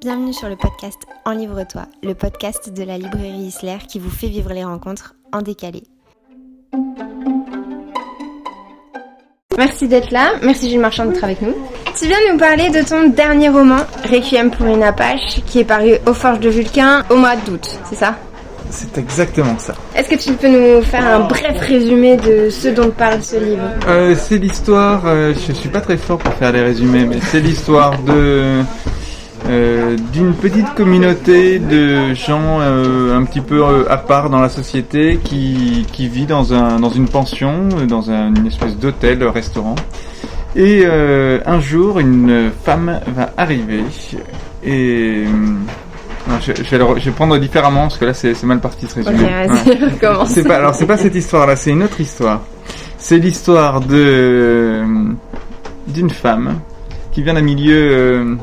Bienvenue sur le podcast En Livre-toi, le podcast de la librairie Isler qui vous fait vivre les rencontres en décalé. Merci d'être là, merci Gilles Marchand d'être avec nous. Tu viens nous parler de ton dernier roman, Requiem pour une Apache, qui est paru aux Forges de Vulcain au mois d'août, c'est ça? C'est exactement ça. Est-ce que tu peux nous faire un bref résumé de ce dont parle ce livre? Euh, c'est l'histoire, euh, je suis pas très fort pour faire les résumés, mais c'est l'histoire de euh, d'une petite communauté de gens euh, un petit peu euh, à part dans la société qui, qui vit dans, un, dans une pension, dans un- une espèce d'hôtel, restaurant. Et un jour, une femme va arriver et... je, je vais le je vais prendre différemment parce que là c'est mal parti ce résumé. Recommence. C'est pas, alors c'est pas cette histoire-là, c'est une autre histoire. C'est l'histoire de d'une femme qui vient d'un milieu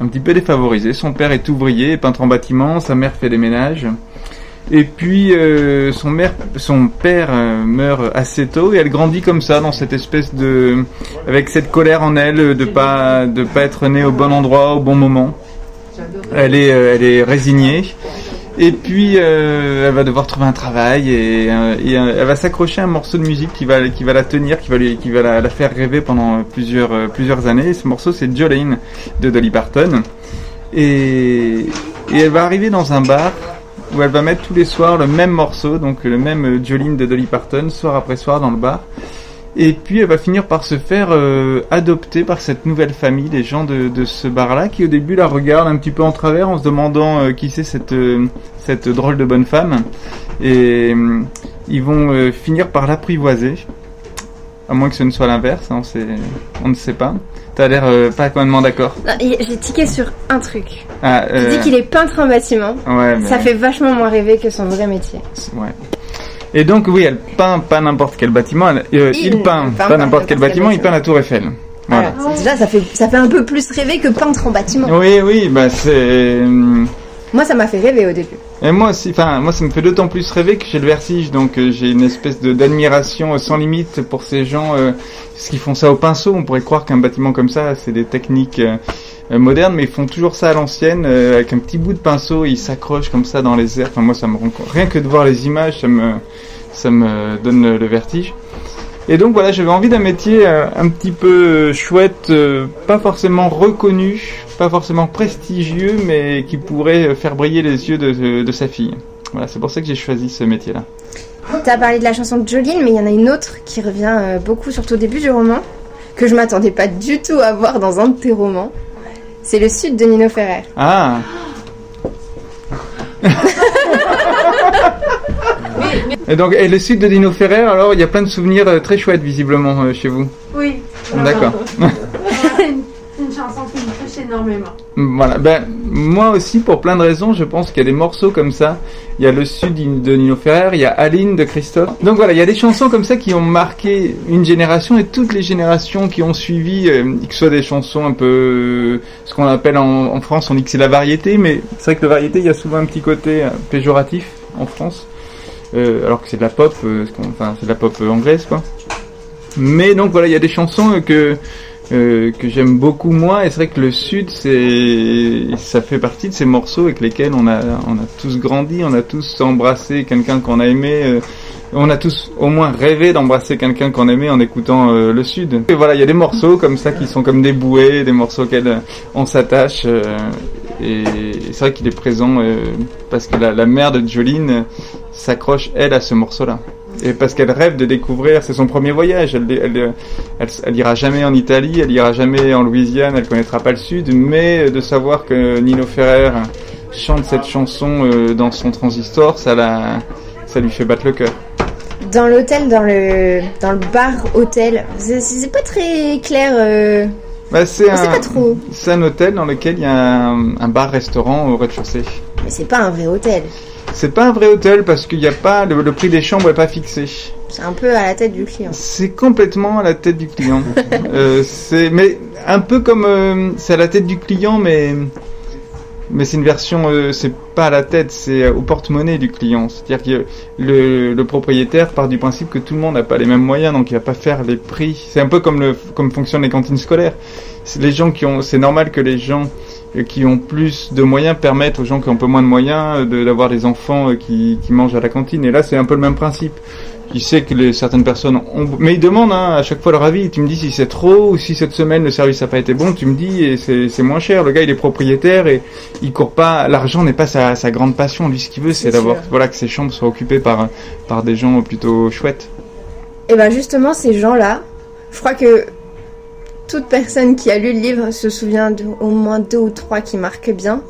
un petit peu défavorisé. Son père est ouvrier, peintre en bâtiment, sa mère fait des ménages. Et puis euh, son, père euh, meurt assez tôt et elle grandit comme ça dans cette espèce de, avec cette colère en elle de pas de pas être née au bon endroit au bon moment. Elle est euh, elle est résignée. Et puis euh, elle va devoir trouver un travail et, euh, euh, elle va s'accrocher à un morceau de musique qui va qui va la tenir, qui va lui, qui va la, faire rêver pendant plusieurs plusieurs années. Et ce morceau c'est Jolene de Dolly Parton. Et, et elle va arriver dans un bar où elle va mettre tous les soirs le même morceau, donc le même Jolene de Dolly Parton, soir après soir dans le bar. Et puis elle va finir par se faire euh, adopter par cette nouvelle famille, des gens de, de ce bar-là, qui au début la regardent un petit peu en travers en se demandant euh, qui c'est cette, euh, cette drôle de bonne femme. Et euh, ils vont euh, finir par l'apprivoiser. À moins que ce ne soit l'inverse, hein, c'est- on ne sait pas. T'as l'air euh, pas complètement d'accord. J'ai tiqué sur un truc. Ah, Tu dis qu'il est peintre en bâtiment. ouais, mais- Ça fait vachement moins rêver que son vrai métier. Ouais. Et donc oui, elle peint pas n'importe quel bâtiment, elle- euh, Il peint pas n'importe quel bâtiment, il peint la Tour Eiffel. Voilà. Déjà, ça fait, ça fait un peu plus rêver que peintre en bâtiment. Oui, oui, bah c'est. hum, Moi, ça m'a fait rêver au début. Et moi aussi, enfin, moi ça me fait d'autant plus rêver que j'ai le vertige, donc euh, j'ai une espèce de d'admiration euh, sans limite pour ces gens, euh, qu'ils font ça au pinceau. On pourrait croire qu'un bâtiment comme ça, c'est des techniques euh, euh, modernes, mais ils font toujours ça à l'ancienne, euh, avec un petit bout de pinceau, ils s'accrochent comme ça dans les airs. Enfin, moi ça me rend. Rien que de voir les images, ça me, ça me donne le, vertige. Et donc voilà, j'avais envie d'un métier euh, un petit peu euh, chouette, euh, pas forcément reconnu, pas forcément prestigieux, mais qui pourrait euh, faire briller les yeux de, de, sa fille. Voilà, c'est pour ça que j'ai choisi ce métier-là. T'as parlé de la chanson de Jolene, mais il y en a une autre qui revient euh, beaucoup, surtout au début du roman, que je m'attendais pas du tout à voir dans un de tes romans. C'est le Sud de Nino Ferrer. Ah Et donc, et le sud de Dino Ferrer, alors il y a plein de souvenirs euh, très chouettes visiblement euh, chez vous. Oui. D'accord. Chanson qui me touche énormément. Voilà, ben moi aussi pour plein de raisons, je pense qu'il y a des morceaux comme ça. Il y a le sud de Nino Ferrer, il y a Aline de Christophe. Donc voilà, il y a des chansons comme ça qui ont marqué une génération et toutes les générations qui ont suivi, euh, que ce soit des chansons un peu euh, ce qu'on appelle en, France, on dit que c'est la variété, mais c'est vrai que la variété, il y a souvent un petit côté euh, péjoratif en France, alors que c'est de la pop, enfin c'est de la pop anglaise quoi. Mais donc voilà, il y a des chansons que euh, que j'aime beaucoup moi. Et c'est vrai que le sud c'est ça fait partie de ces morceaux avec lesquels on a on a tous grandi on a tous embrassé quelqu'un qu'on a aimé euh, on a tous au moins rêvé d'embrasser quelqu'un qu'on aimait en écoutant euh, le sud. Et voilà il y a des morceaux comme ça qui sont comme des bouées des morceaux auxquels on s'attache euh, et c'est vrai qu'il est présent parce que la, la mère de Jolene s'accroche elle à ce morceau là et parce qu'elle rêve de découvrir, c'est son premier voyage. Elle, elle, elle, elle ira jamais en Italie, elle ira jamais en Louisiane, elle connaîtra pas le Sud, mais de savoir que Nino Ferrer chante cette chanson euh, dans son transistor, ça la, ça lui fait battre le cœur. Dans l'hôtel, dans le, dans le bar hôtel, c'est- pas très clair. euh, Bah, c'est un, pas trop. c'est un hôtel dans lequel il y a un, un bar-restaurant au rez-de-chaussée. Mais c'est pas un vrai hôtel. C'est pas un vrai hôtel parce qu'il n'y a pas le, le prix des chambres est pas fixé. C'est un peu à la tête du client. C'est complètement à la tête du client. euh, c'est mais un peu comme euh, c'est à la tête du client, mais mais c'est une version, euh, c'est pas à la tête, c'est au porte-monnaie du client. C'est-à-dire que le, propriétaire part du principe que tout le monde n'a pas les mêmes moyens, donc il va pas faire les prix. C'est un peu comme le, comme fonctionnent les cantines scolaires. Les gens qui ont, c'est normal que les gens qui ont plus de moyens permettent aux gens qui ont un peu moins de moyens d'avoir des enfants qui, qui mangent à la cantine. Et là, c'est un peu le même principe il sait que les, certaines personnes ont... Mais il demande hein, à chaque fois leur avis. Tu me dis si c'est trop ou si cette semaine le service n'a pas été bon. Tu me dis et c'est moins cher. Le gars il est propriétaire et il court pas. L'argent n'est pas sa, sa, grande passion. Lui ce qu'il veut c'est d'avoir voilà que ses chambres soient occupées par par des gens plutôt chouettes. Et ben justement ces gens-là, je crois que toute personne qui a lu le livre se souvient d'au moins deux ou trois qui marquent bien.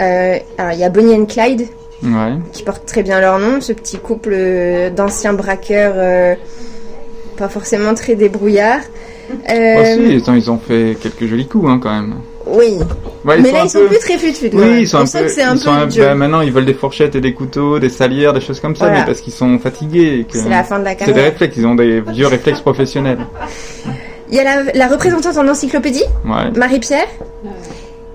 Euh, alors il y a Bonnie and Clyde qui portent très bien leur nom, ce petit couple euh, d'anciens braqueurs, euh, pas forcément très débrouillards. Euh... Oh, si, ils ont fait quelques jolis coups hein, quand même. Oui. mais là, ils sont plus très fut Oui, ils sont un peu. Que un peu bah, maintenant, ils veulent des fourchettes et des couteaux, des salières, des choses comme ça, mais parce qu'ils sont fatigués. C'est la fin de la carrière. C'est des réflexes, ils ont des vieux réflexes professionnels. Il y a la, la représentante en encyclopédie, Marie-Pierre.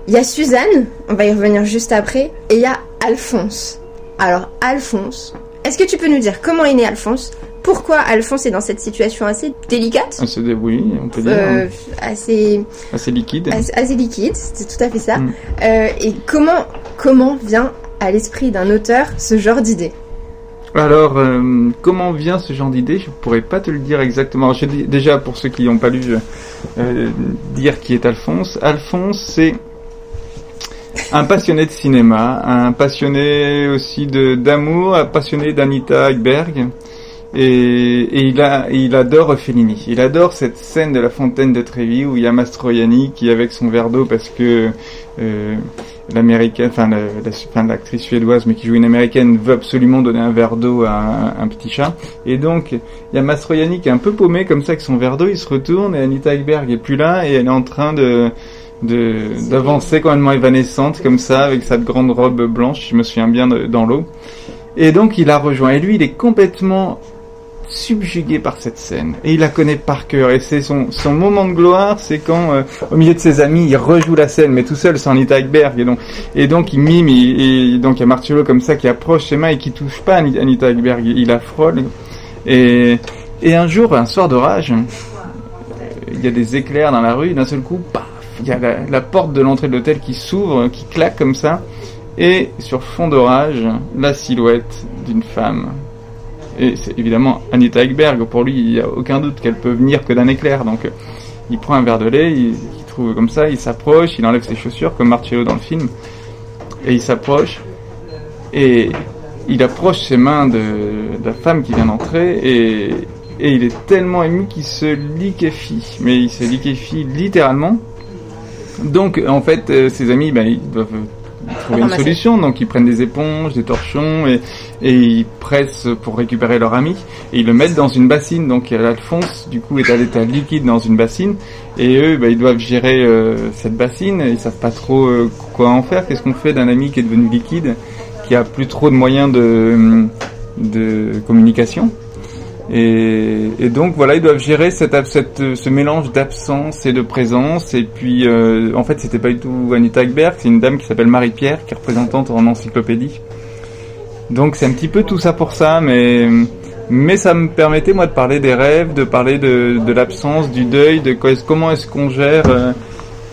Il y a Suzanne, on va y revenir juste après, et il y a Alphonse. Alors Alphonse, est-ce que tu peux nous dire comment est né Alphonse? Pourquoi Alphonse est dans cette situation assez délicate? Assez oui, on peut dire. Euh, assez, assez liquide. Assez, liquide, c'est tout à fait ça. Mm. Euh, et comment, comment vient à l'esprit d'un auteur ce genre d'idée? Alors, euh, comment vient ce genre d'idée? Je pourrais pas te le dire exactement. déjà, pour ceux qui n'ont pas lu, dire qui est Alphonse. Alphonse, c'est un passionné de cinéma, un passionné aussi d'amour, un passionné d'Anita Ekberg. Et, il, adore Fellini. Il adore cette scène de la fontaine de Trévi où il y a Mastroianni qui, avec son verre d'eau, parce que euh, l'américaine, enfin l'actrice suédoise, mais qui joue une américaine, veut absolument donner un verre d'eau à un, petit chat. Et donc, il y a Mastroianni qui est un peu paumé comme ça avec son verre d'eau. Il se retourne et Anita Ekberg est plus là et elle est en train de d'avancer complètement évanescente comme ça avec sa grande robe blanche, je me souviens bien dans l'eau. Et donc il a rejoint. Et lui il est complètement subjugué par cette scène. Et il la connaît par cœur. Et c'est son, son moment de gloire c'est quand euh, au milieu de ses amis il rejoue la scène mais tout seul sans Anita Ekberg. Et donc et donc il mime et, donc il y a Marcello comme ça qui approche mains et qui touche pas Anita Ekberg. Il la frôle. Et et un jour un soir d'orage il y a des éclairs dans la rue. D'un seul coup il y a la, porte de l'entrée de l'hôtel qui s'ouvre, qui claque comme ça, et sur fond d'orage, la silhouette d'une femme. Et c'est évidemment Anita Ekberg, pour lui, il n'y a aucun doute qu'elle peut venir que d'un éclair, donc il prend un verre de lait, il, trouve comme ça, il s'approche, il enlève ses chaussures, comme Marcello dans le film, et il s'approche, et il approche ses mains de, de la femme qui vient d'entrer, et, et il est tellement ému qu'il se liquéfie, mais il se liquéfie littéralement, donc, en fait, euh, ses amis, ben, ils doivent trouver une solution. Donc, ils prennent des éponges, des torchons et, et ils pressent pour récupérer leur ami et ils le mettent dans une bassine. Donc, Alphonse, du coup, est à l'état liquide dans une bassine et eux, ben, ils doivent gérer euh, cette bassine. Ils savent pas trop euh, quoi en faire. Qu'est-ce qu'on fait d'un ami qui est devenu liquide, qui a plus trop de moyens de, de communication? Et, donc voilà, ils doivent gérer ce mélange d'absence et de présence. Et puis, euh, en fait, c'était pas du tout Anita Ekberg, c'est une dame qui s'appelle Marie-Pierre, qui est représentante en encyclopédie. Donc c'est un petit peu tout ça pour ça, mais mais ça me permettait moi de parler des rêves, de parler de, de l'absence, du deuil, de comment est-ce qu'on gère. Euh,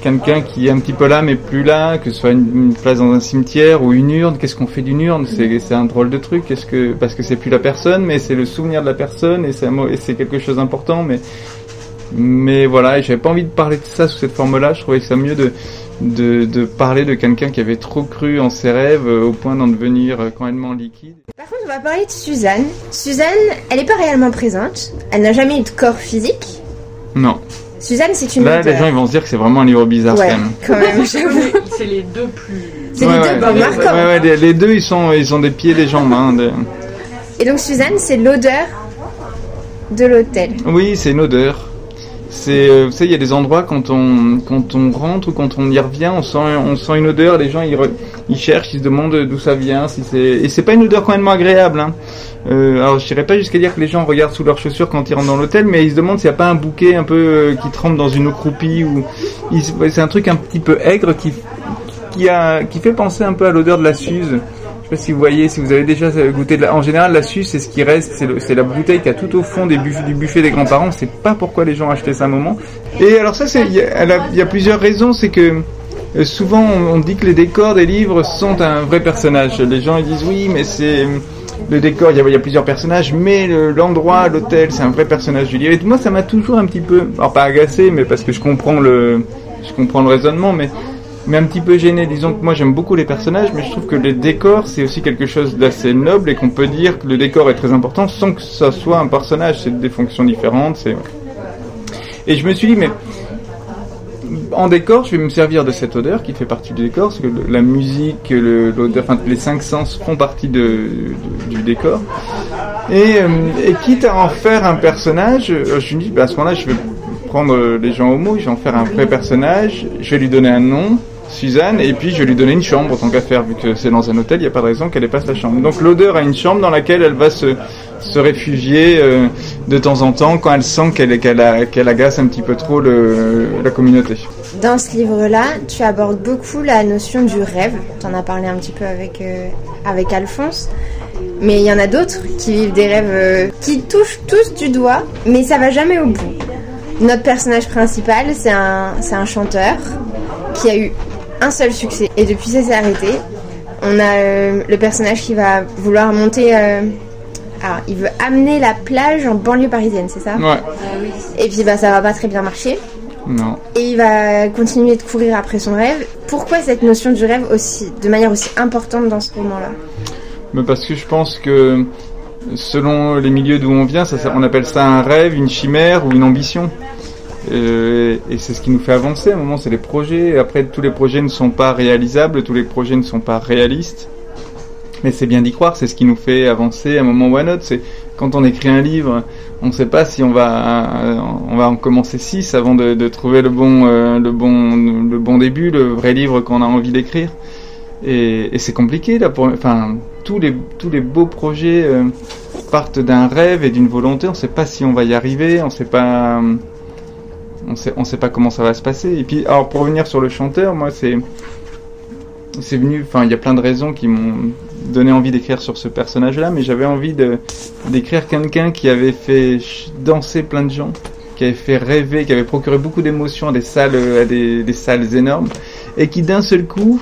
quelqu'un qui est un petit peu là mais plus là, que ce soit une, place dans un cimetière ou une urne, qu'est-ce qu'on fait d'une urne? C'est un drôle de truc, est-ce que parce que c'est plus la personne, mais c'est le souvenir de la personne et c'est quelque chose d'important, mais mais voilà, j'avais pas envie de parler de ça sous cette forme-là. Je trouvais que ça mieux de de, de parler de quelqu'un qui avait trop cru en ses rêves euh, au point d'en devenir euh, complètement liquide. Par contre, on va parler de Suzanne. Suzanne, elle n'est pas réellement présente. Elle n'a jamais eu de corps physique. Non. Suzanne, c'est une. Là, les gens ils vont se dire que c'est vraiment un livre bizarre ouais, quand même. même c'est les deux plus. C'est les deux plus marquants. Ouais, ouais, les, deux ils sont, ils ont des pieds, des jambes. Hein, Et donc Suzanne, c'est l'odeur de l'hôtel. Oui, c'est une odeur. C'est, euh, vous savez, il y a des endroits quand on, quand on rentre ou quand on y revient, on sent, on sent une odeur. Les gens ils, ils cherchent, ils se demandent d'où ça vient. Si c'est, et c'est pas une odeur quand même agréable. Hein. Euh, alors je dirais pas jusqu'à dire que les gens regardent sous leurs chaussures quand ils rentrent dans l'hôtel, mais ils se demandent s'il n'y a pas un bouquet un peu euh, qui trempe dans une eau croupie ou c'est un truc un petit peu aigre qui qui, a, qui fait penser un peu à l'odeur de la Suze. Sais pas si vous voyez, si vous avez déjà goûté de la... En général, la Suze, c'est ce qui reste, c'est la bouteille qui a tout au fond du buffet des grands-parents. On sait pas pourquoi les gens achetaient ça à un moment. Et alors ça, il y, y, a plusieurs raisons. C'est que euh, souvent, on, dit que les décors des livres sont un vrai personnage. Les gens ils disent oui, mais c'est le décor, il y, a, plusieurs personnages, mais l'endroit, l'hôtel, c'est un vrai personnage du livre. Et moi, ça m'a toujours un petit peu, alors pas agacé, mais parce que je comprends le, je comprends le raisonnement, mais mais un petit peu gêné. Disons que moi j'aime beaucoup les personnages, mais je trouve que les décors c'est aussi quelque chose d'assez noble et qu'on peut dire que le décor est très important sans que ça soit un personnage. C'est des fonctions différentes. Et je me suis dit mais en décor, je vais me servir de cette odeur qui fait partie du décor, parce que la musique, l'odeur, enfin les cinq sens font partie de, du décor. Et, euh, et, quitte à en faire un personnage, euh, je me dis, bah, à ce moment-là, je vais prendre les gens au mot, je vais en faire un vrai personnage, je vais lui donner un nom, Suzanne, et puis je lui donner une chambre tant qu'à faire, vu que c'est dans un hôtel, il n'y a pas de raison qu'elle ait pas sa chambre. Donc l'odeur a une chambre dans laquelle elle va se, se réfugier euh, de temps en temps quand elle sent qu'elle qu'elle agace un petit peu trop le, la communauté. Dans ce livre-là, tu abordes beaucoup la notion du rêve. Tu en as parlé un petit peu avec, euh, avec Alphonse. Mais il y en a d'autres qui vivent des rêves euh, qui touchent tous du doigt, mais ça va jamais au bout. Notre personnage principal, c'est un, un chanteur qui a eu un seul succès. Et depuis, ça s'est arrêté. On a le personnage qui va vouloir monter alors, il veut amener la plage en banlieue parisienne, c'est ça? Ouais. Et puis, bah, ça va pas très bien marcher. Non. Et il va continuer de courir après son rêve. Pourquoi cette notion du rêve aussi, de manière aussi importante dans ce roman-là? Mais Parce que je pense que selon les milieux d'où on vient, ça, on appelle ça un rêve, une chimère ou une ambition. Et, et c'est ce qui nous fait avancer à un moment, c'est les projets. Après, tous les projets ne sont pas réalisables, tous les projets ne sont pas réalistes. Mais c'est bien d'y croire, c'est ce qui nous fait avancer à un moment ou à un autre. C'est quand on écrit un livre, on ne sait pas si on va, on va en commencer six avant de, trouver le bon, euh, le bon, le bon début, le vrai livre qu'on a envie d'écrire. Et, c'est compliqué là. Enfin, tous les, tous les beaux projets euh, partent d'un rêve et d'une volonté. On ne sait pas si on va y arriver. On sait pas. On sait, on sait pas comment ça va se passer. Et puis, alors pour revenir sur le chanteur, moi c'est c'est venu, enfin, il y a plein de raisons qui m'ont donné envie d'écrire sur ce personnage-là, mais j'avais envie de d'écrire quelqu'un qui avait fait danser plein de gens, qui avait fait rêver, qui avait procuré beaucoup d'émotions à des salles, à des, des salles énormes, et qui d'un seul coup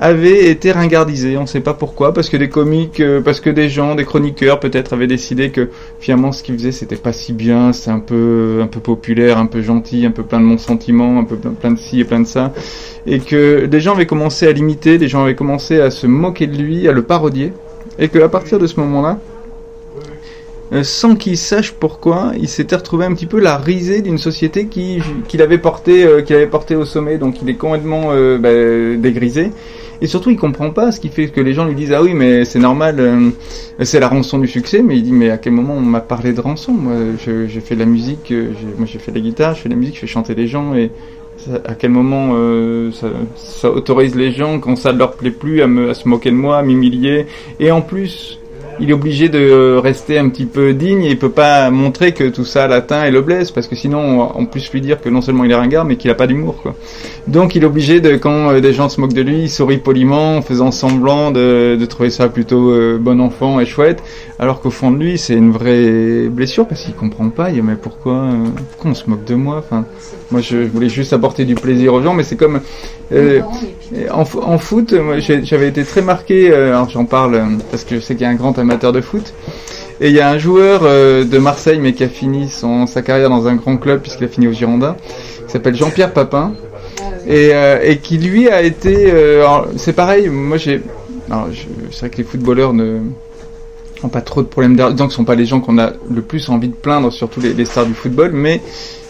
avait été ringardisé. On ne sait pas pourquoi, parce que des comiques, euh, parce que des gens, des chroniqueurs peut-être avaient décidé que finalement ce qu'ils faisaient c'était pas si bien, c'est un peu, un peu populaire, un peu gentil, un peu plein de bons sentiments, un peu plein de ci et plein de ça, et que des gens avaient commencé à l'imiter, des gens avaient commencé à se moquer de lui, à le parodier, et qu'à partir de ce moment-là, sans qu'il sache pourquoi, il s'était retrouvé un petit peu la risée d'une société qui qu'il avait porté euh, avait porté au sommet, donc il est complètement euh, bah, dégrisé. Et surtout, il comprend pas ce qui fait que les gens lui disent ah oui mais c'est normal, euh, c'est la rançon du succès. Mais il dit mais à quel moment on m'a parlé de rançon? Moi, j'ai fait de la musique, moi j'ai fait de la guitare, je fais de la musique, je fais chanter les gens et à quel moment ça, ça, autorise les gens quand ça ne leur plaît plus à, me, à se moquer de moi, à m'humilier et en plus il est obligé de rester un petit peu digne et il peut pas montrer que tout ça l'atteint et le blesse parce que sinon on plus lui dire que non seulement il est ringard mais qu'il a pas d'humour quoi. Donc il est obligé de quand euh, des gens se moquent de lui, il sourit poliment en faisant semblant de, de trouver ça plutôt euh, bon enfant et chouette alors qu'au fond de lui c'est une vraie blessure parce qu'il comprend pas, il dit mais pourquoi, euh, pourquoi on se moque de moi enfin moi je voulais juste apporter du plaisir aux gens mais c'est comme en, en, foot j'avais été très marqué alors j'en parle parce que je sais qu'il y a un grand amateur de foot. Et il y a un joueur euh, de Marseille, mais qui a fini son, sa carrière dans un grand club, puisqu'il a fini au Girondins, qui s'appelle Jean-Pierre Papin. Et, euh, et, qui lui a été... Euh, c'est pareil, moi j'ai... C'est vrai que les footballeurs ne pas trop de problèmes d'argent, ce sont pas les gens qu'on a le plus envie de plaindre, surtout les, les stars du football, mais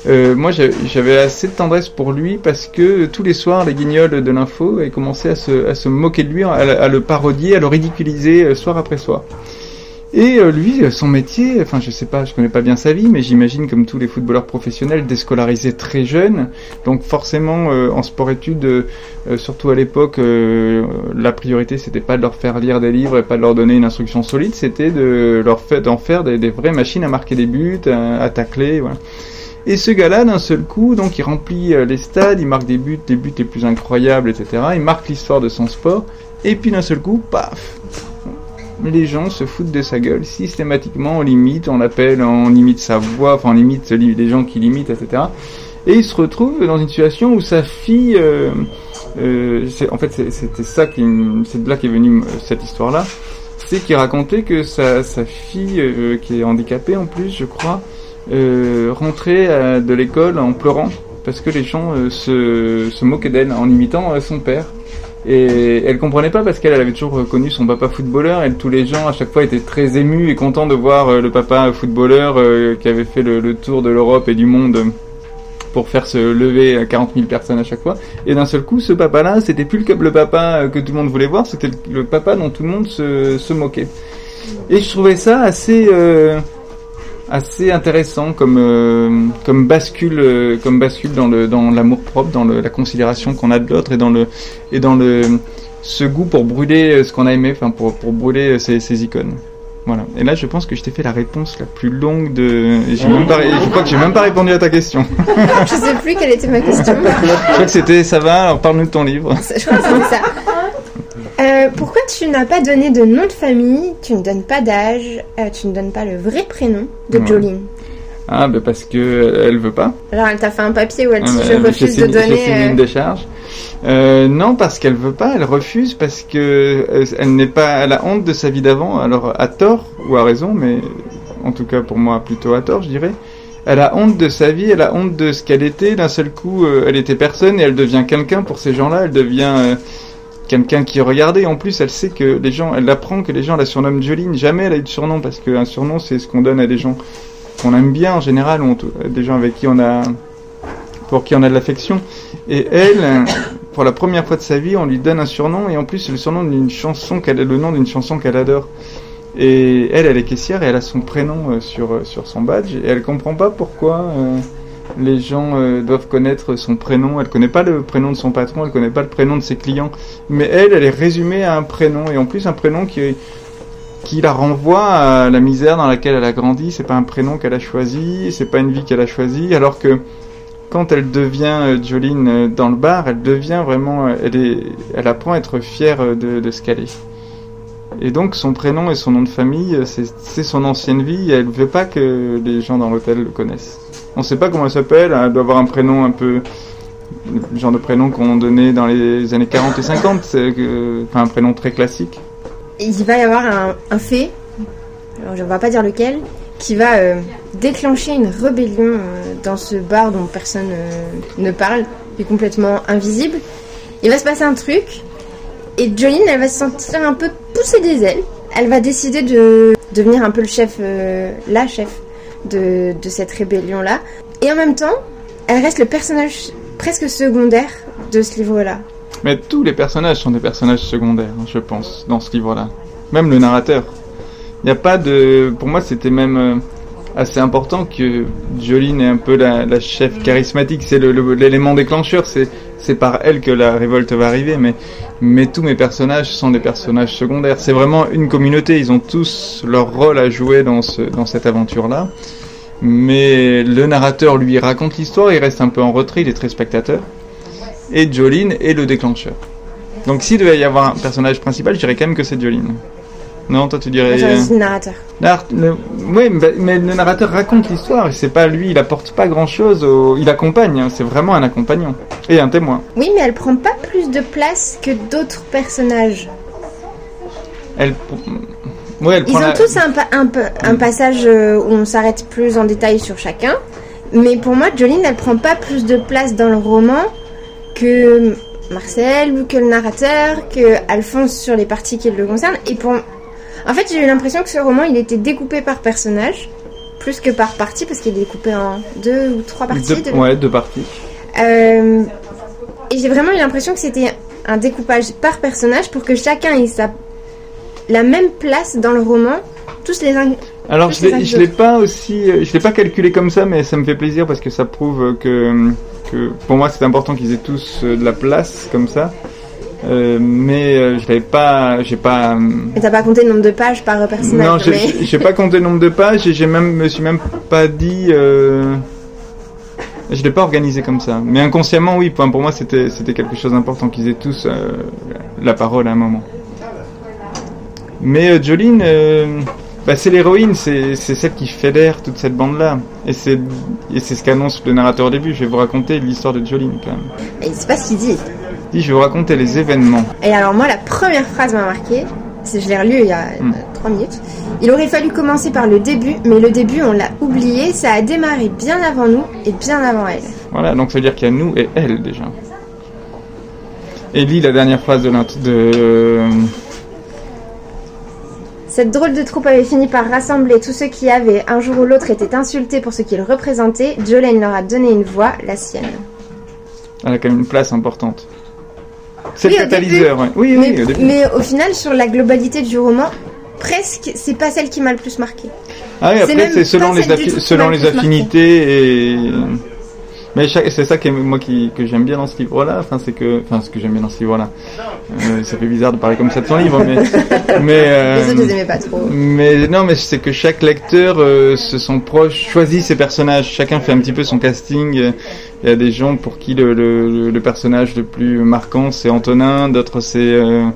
euh, moi, j'avais assez de tendresse pour lui parce que tous les soirs, les guignols de l'info avaient commencé à se, à se, moquer de lui, à, le parodier, à le ridiculiser euh, soir après soir. Et euh, lui, son métier, enfin je sais pas, je connais pas bien sa vie, mais j'imagine comme tous les footballeurs professionnels, déscolarisés très jeunes. Donc forcément, en sport-études, surtout à l'époque, la priorité c'était pas de leur faire lire des livres et pas de leur donner une instruction solide, c'était de leur faire d'en faire des, vraies machines à marquer des buts, à, tacler, voilà. Et ce gars-là, d'un seul coup, donc il remplit euh, les stades, il marque des buts, des buts les plus incroyables, etc. Il marque l'histoire de son sport. Et puis d'un seul coup, paf, les gens se foutent de sa gueule systématiquement, on l'imite, on l'appelle, on imite sa voix, enfin on imite les gens qui l'imitent, etc. Et il se retrouve dans une situation où sa fille, euh, euh, en fait c'était ça qui, c'est de là qu'est venue cette histoire-là, c'est qu'il racontait que sa, fille, euh, qui est handicapée en plus, je crois, euh, rentrait de l'école en pleurant parce que les gens se moquaient d'elle en imitant son père. Et elle comprenait pas parce qu'elle avait toujours connu son papa footballeur. Et tous les gens à chaque fois étaient très émus et contents de voir euh, le papa footballeur euh, qui avait fait le, tour de l'Europe et du monde pour faire se lever à 40 000 personnes à chaque fois. Et d'un seul coup, ce papa-là, c'était plus le, papa euh, que tout le monde voulait voir, c'était le, papa dont tout le monde se, se moquait. Et je trouvais ça assez assez intéressant comme euh, comme bascule euh, comme bascule dans le dans l'amour propre dans le, la considération qu'on a de l'autre et dans le et dans le ce goût pour brûler euh, ce qu'on a aimé enfin pour pour brûler ces, ces icônes. Voilà. Et là je pense que je t'ai fait la réponse la plus longue de j'ai même pas je crois que j'ai même pas répondu à ta question. Je sais plus quelle était ma question. Je crois que c'était ça va alors parle-nous de ton livre. Je crois que ça euh, pourquoi tu n'as pas donné de nom de famille, tu ne donnes pas d'âge, euh, tu ne donnes pas le vrai prénom de Jolene? Ah, bah parce que euh, elle veut pas. Alors elle t'a fait un papier où elle dit ah, je refuse de donner. une décharge. non, parce qu'elle veut pas, elle refuse parce que elle n'est pas, elle a honte de sa vie d'avant. Alors à tort ou à raison, mais en tout cas pour moi plutôt à tort, je dirais. Elle a honte de sa vie, elle a honte de ce qu'elle était. D'un seul coup, elle était personne et elle devient quelqu'un pour ces gens-là. Elle devient quelqu'un qui regardait. En plus, elle sait que les gens, elle apprend que les gens la surnomment Jolene. Jamais elle a eu de surnom parce qu'un surnom, c'est ce qu'on donne à des gens qu'on aime bien en général, ou des gens avec qui on a, pour qui on a de l'affection. Et elle, pour la première fois de sa vie, on lui donne un surnom et en plus, c'est le surnom d'une chanson qu'elle le nom d'une chanson qu'elle adore. Et elle, elle est caissière et elle a son prénom euh, sur, euh, sur son badge et elle comprend pas pourquoi. Euh, les gens euh, doivent connaître son prénom. Elle connaît pas le prénom de son patron, elle connaît pas le prénom de ses clients. Mais elle, elle est résumée à un prénom et en plus un prénom qui la renvoie à la misère dans laquelle elle a grandi. C'est pas un prénom qu'elle a choisi, c'est pas une vie qu'elle a choisie. Alors que quand elle devient euh, Jolene euh, dans le bar, elle devient vraiment, elle est, elle apprend à être fière de, ce qu'elle est. Et donc son prénom et son nom de famille, c'est son ancienne vie. Elle veut pas que les gens dans l'hôtel le connaissent. On ne sait pas comment elle s'appelle, elle doit avoir un prénom un peu. le genre de prénom qu'on donnait dans les années 40 et 50, c'est enfin, un prénom très classique. Il va y avoir un, fait, alors je ne vais pas dire lequel, qui va euh, déclencher une rébellion euh, dans ce bar dont personne euh, ne parle, qui est complètement invisible. Il va se passer un truc, et Jolene, elle va se sentir un peu pousser des ailes. Elle va décider de devenir un peu le chef, la chef de, cette rébellion-là. Et en même temps, elle reste le personnage presque secondaire de ce livre-là. Mais tous les personnages sont des personnages secondaires, hein, je pense, dans ce livre-là. Même le narrateur. Il n'y a pas de... Pour moi, c'était même euh, assez important que Jolene est un peu la, chef charismatique. C'est l'élément déclencheur. C'est c'est par elle que la révolte va arriver. Mais tous mes personnages sont des personnages secondaires. C'est vraiment une communauté. Ils ont tous leur rôle à jouer dans dans cette aventure-là. Mais le narrateur lui raconte l'histoire. Il reste un peu en retrait. Il est très spectateur. Et Jolene est le déclencheur. Donc s'il devait y avoir un personnage principal, je dirais quand même que c'est Jolene. Non, toi tu dirais. Le narrateur. Oui, mais le narrateur raconte l'histoire. C'est pas lui, il apporte pas grand chose. Il accompagne. Hein. C'est vraiment un accompagnant et un témoin. Oui, mais elle prend pas plus de place que d'autres personnages. Elle. elle Ils ont tous un, un, un passage euh, où on s'arrête plus en détail sur chacun. Mais pour moi, Jolene, elle prend pas plus de place dans le roman que Marcel ou que le narrateur, que Alphonse sur les parties qui le concernent. Et pour en fait, j'ai eu l'impression que ce roman, il était découpé par personnage, plus que par partie, parce qu'il est découpé en deux ou trois parties. Deux, Ouais, deux parties. Euh, et j'ai vraiment eu l'impression que c'était un découpage par personnage pour que chacun ait sa... la même place dans le roman, tous les alors je ne l'ai pas aussi, je l'ai pas calculé comme ça, mais ça me fait plaisir parce que ça prouve que, que pour moi c'est important qu'ils aient tous de la place comme ça. Euh, mais euh, je n'avais pas, j'ai pas. Et t'as pas compté le nombre de pages par personnage Non, j'ai pas compté le nombre de pages et j'ai même, me suis même pas dit. Euh, Je l'ai pas organisé comme ça, mais inconsciemment, oui. Enfin, pour moi, c'était c'était quelque chose d'important qu'ils aient tous euh, la parole à un moment. Mais euh, Jolene, euh, bah, c'est l'héroïne, c'est c'est celle qui fédère toute cette bande-là, et c'est et c'est ce qu'annonce le narrateur au début. Je vais vous raconter l'histoire de Jolene quand même. Et c'est pas ce qu'il dit. Je vais vous raconter les événements. Et alors moi, la première phrase m'a marqué. Je l'ai relu il y a Hmm. 3 minutes. Il aurait fallu commencer par le début, mais le début, on l'a oublié. Ça a démarré bien avant nous et bien avant elle. Voilà, donc ça veut dire qu'il y a nous et elle déjà. Et lit la dernière phrase de de euh, Cette drôle de troupe avait fini par rassembler tous ceux qui avaient, un jour ou l'autre, été insultés pour ce qu'ils représentaient. Jolene leur a donné une voix, la sienne. elle a quand même une place importante. C'est Oui, le catalyseur, ouais. Oui, mais, oui, au début. mais au final, sur la globalité du roman, presque, c'est pas celle qui m'a le plus marqué. Ah oui, après c'est selon les affi- selon les marqué. affinités et mais c'est ça que moi qui que j'aime bien dans ce livre-là, enfin c'est que enfin ce que j'aime bien dans ce livre-là. Euh, ça fait bizarre de parler comme ça de son livre mais mais euh, Les autres, pas trop. Mais non, mais c'est que chaque lecteur euh, se sent proche, choisit ses personnages. Chacun fait un petit peu son casting. Il y a des gens pour qui le, le, le personnage le plus marquant c'est Antonin, d'autres c'est euh,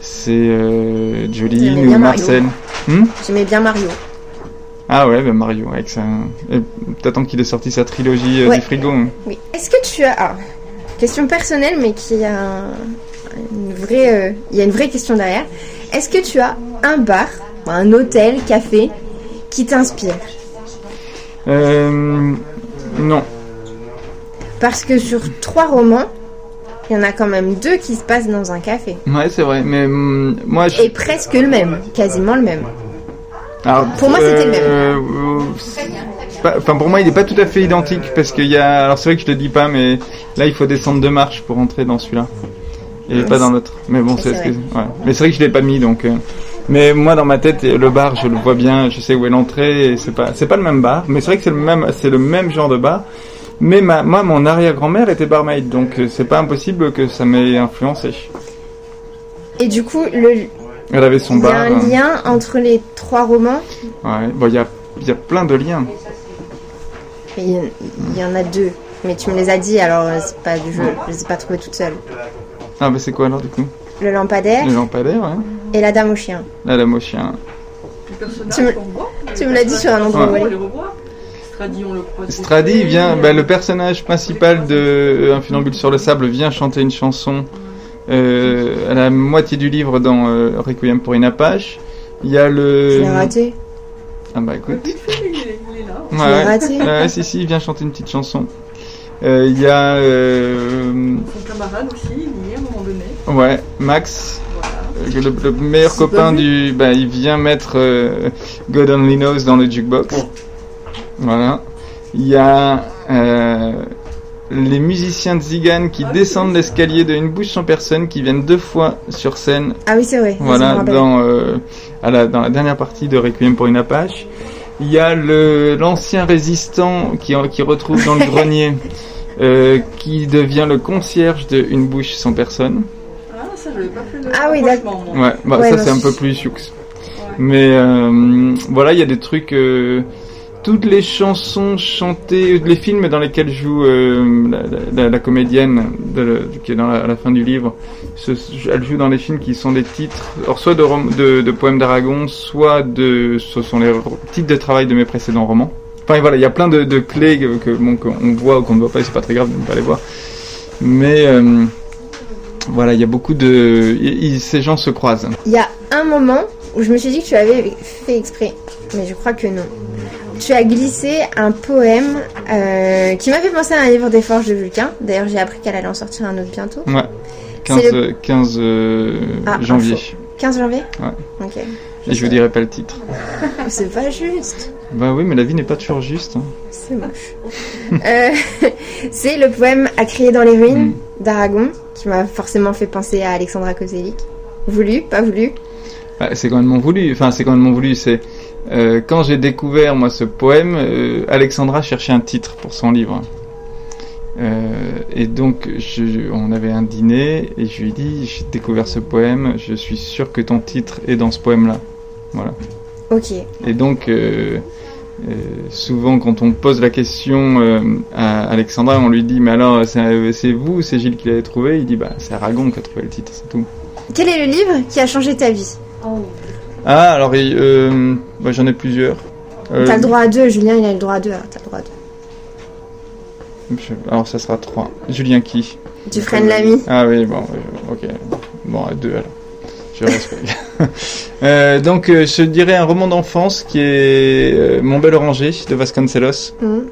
c'est Jolene ou. Marcel. Hmm? J'aimais bien Mario. Ah ouais, ben Mario avec. Et T'attends qu'il ait sorti sa trilogie euh, Ouais. du frigo. hein. Oui. Est-ce que tu as. Ah, question personnelle, mais qui a un- une vraie. euh, Il y a une vraie question derrière. Est-ce que tu as un bar, un hôtel, café qui t'inspire? Euh, non. Parce que sur trois romans, il y en a quand même deux qui se passent dans un café. Ouais, c'est vrai. Mais hum, moi, je... Et presque le même, quasiment le même. Alors, Pour moi, c'était le même. euh, Enfin, pour moi, il n'est pas tout à fait identique parce qu'il y a. Alors, c'est vrai que je te dis pas, mais là, il faut descendre deux marches pour entrer dans celui-là et pas dans l'autre. Mais bon, c'est. ouais. Mais c'est vrai que je l'ai pas mis, donc. euh, Mais moi, dans ma tête, le bar, je le vois bien, je sais où est l'entrée. et C'est pas, c'est pas le même bar, mais c'est vrai que c'est le même, c'est le même genre de bar. Mais ma, moi, mon arrière-grand-mère était barmaid, donc euh, c'est pas impossible que ça m'ait influencé. Et du coup, le- Elle avait son il y a bar. un euh, lien entre les trois romans. Ouais. Bon, il y a, il y a plein de liens. Il y, en- il y en a deux. Mais tu me les as dit, alors euh, c'est pas du jeu. Je les ai pas trouvées toutes seules. Ah, bah c'est quoi alors du coup? Le lampadaire Les lampadaires, ouais. et la dame au chien. La dame au chien. Tu me- tu me l'as dit sur un endroit Ouais. Stradi, on le croise. Stradi vient, bah, le personnage principal de euh, Un funambule sur le sable vient chanter une chanson euh, à la moitié du livre dans euh, Requiem pour une Apache. Il y a Je le. l'ai raté. Ah bah écoute. Il est, il est là. L'ai ouais. raté. Ouais, si, si, il vient chanter une petite chanson. Euh, Il y a. euh, Son camarade aussi, il y est à un moment donné. ouais, Max. Voilà. euh, Le, le meilleur C'est copain du. Bah, il vient mettre euh, God Only Knows dans le jukebox. Voilà. Il y a euh, les musiciens de Zigan qui Ah, descendent l'escalier de Une bouche sans personne, qui viennent deux fois sur scène. Ah oui, c'est vrai. Voilà, dans, euh, à la, dans la dernière partie de Requiem pour une Apache. Il y a le l'ancien résistant qui, qui retrouve dans le grenier, euh, qui devient le concierge de Une bouche sans personne. Ah, ça, je l'avais pas fait le Ah oui, moi. Ouais, bah Ouais, ça bah, c'est un peu plus sioux. Ouais. Mais euh, voilà, il y a des trucs. Euh, toutes les chansons chantées, les films dans lesquels joue euh, la, comédienne qui est dans la, à la fin du livre, elle joue dans les films qui sont des titres, soit de, poèmes d'Aragon, soit de, ce sont les titres de travail de mes précédents romans. Enfin voilà, il y a plein de, clés que, bon, qu'on voit ou qu'on ne voit pas, c'est pas très grave de ne pas les voir. Mais euh, voilà, il y a beaucoup de, ces gens se croisent. Il y a un moment où je me suis dit que tu avais fait exprès, mais je crois que non. Tu as glissé un poème euh, qui m'a fait penser à un livre des forges de Vulcain. D'ailleurs, j'ai appris qu'elle allait en sortir un autre bientôt. Ouais. 15, C'est euh, 15 euh, Ah, janvier. info. 15 janvier Ouais. Ok. Et je vous dirai pas le titre. C'est pas juste. Bah oui, mais la vie n'est pas toujours juste. hein. C'est moche. Euh, c'est le poème À crier dans les ruines Mm. d'Aragon qui m'a forcément fait penser à Alexandra Kozelik. Voulu, pas voulu. Bah, c'est quand même voulu. Enfin, c'est quand même voulu. C'est euh, quand j'ai découvert moi ce poème, euh, Alexandra cherchait un titre pour son livre. Euh, et donc, je, on avait un dîner et je lui ai dit j'ai découvert ce poème. Je suis sûr que ton titre est dans ce poème-là. Voilà. Ok. Et donc, euh, souvent, quand on pose la question à Alexandra, on lui dit Mais alors, c'est vous, c'est Gilles qui l'avait trouvé? Il dit Bah, c'est Aragon qui a trouvé le titre, c'est tout. Quel est le livre qui a changé ta vie? Ah, alors, euh, bah, j'en ai plusieurs. Euh, T'as le droit à deux, Julien il a le droit à deux, alors t'as le droit à deux. je- Alors, ça sera trois. Julien qui Tu freines l'ami. Ah oui, bon, euh, ok. Bon, à deux alors. Je respecte. Euh, donc, je dirais un roman d'enfance qui est Mon bel oranger de Vasconcelos. Mhm.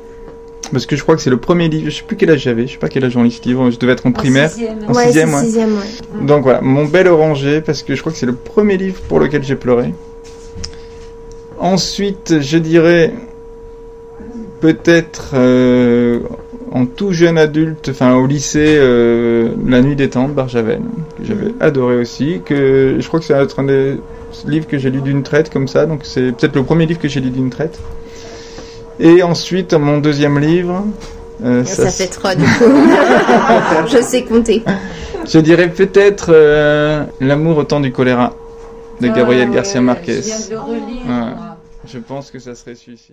Parce que je crois que c'est le premier livre, je sais plus quel âge j'avais, je sais pas quel âge on lit ce livre, je devais être en primaire. En Ouais, sixième, ouais. sixième, ouais. Donc voilà, Mon bel oranger, parce que je crois que c'est le premier livre pour lequel j'ai pleuré. Ensuite, je dirais peut-être euh, en tout jeune adulte, enfin au lycée, euh, La nuit des temps de Barjavel, que j'avais adoré aussi, que je crois que c'est un des livres que j'ai lu d'une traite comme ça, donc c'est peut-être le premier livre que j'ai lu d'une traite. Et ensuite, mon deuxième livre, euh, Ça, ça fait trois du coup. Je sais compter. je dirais peut-être euh, L'amour au temps du choléra de Gabriel Garcia Marquez. Je viens de le relire. Ouais. moi. Je pense que ça serait celui-ci.